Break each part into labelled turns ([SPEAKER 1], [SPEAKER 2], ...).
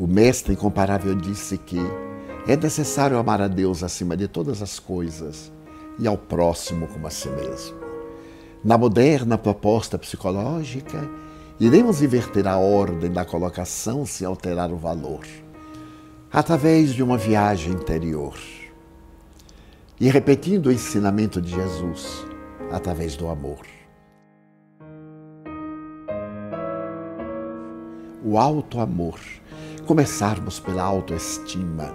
[SPEAKER 1] O Mestre incomparável disse que é necessário amar a Deus acima de todas as coisas e ao próximo como a si mesmo. Na moderna proposta psicológica, iremos inverter a ordem da colocação sem alterar o valor, através de uma viagem interior. E repetindo o ensinamento de Jesus, através do amor. O alto amor começarmos pela autoestima,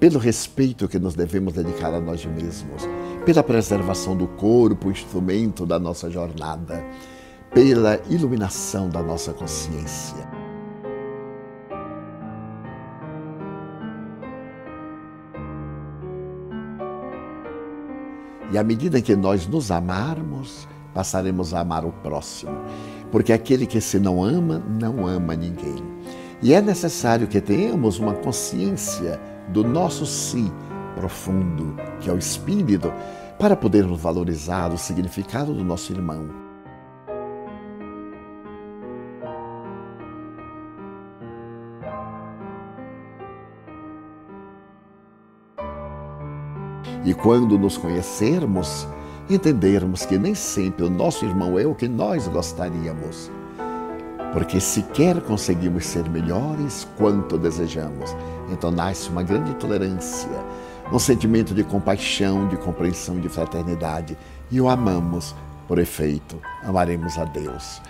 [SPEAKER 1] pelo respeito que nos devemos dedicar a nós mesmos, pela preservação do corpo, instrumento da nossa jornada, pela iluminação da nossa consciência. E à medida que nós nos amarmos, passaremos a amar o próximo. Porque aquele que se não ama, não ama ninguém. E é necessário que tenhamos uma consciência do nosso si profundo, que é o espírito, para podermos valorizar o significado do nosso irmão. E quando nos conhecermos, entendermos que nem sempre o nosso irmão é o que nós gostaríamos porque sequer conseguimos ser melhores quanto desejamos. Então nasce uma grande tolerância, um sentimento de compaixão, de compreensão, de fraternidade. E o amamos, por efeito, amaremos a Deus.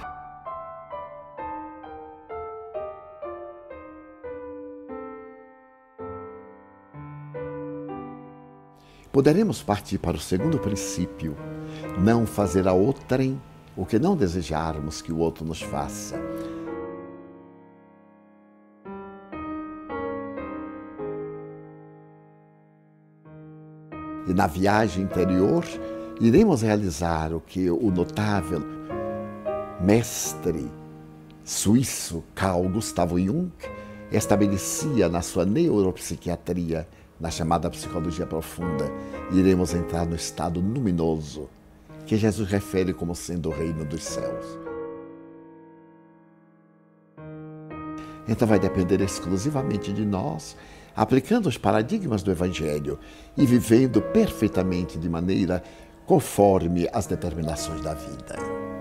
[SPEAKER 1] Poderemos partir para o segundo princípio, não fazer a outrem o que não desejarmos que o outro nos faça. E na viagem interior, iremos realizar o que o notável mestre suíço Carl Gustavo Jung estabelecia na sua neuropsiquiatria, na chamada psicologia profunda. Iremos entrar no estado luminoso que Jesus refere como sendo o reino dos céus. Então vai depender exclusivamente de nós, aplicando os paradigmas do Evangelho e vivendo perfeitamente de maneira conforme as determinações da vida.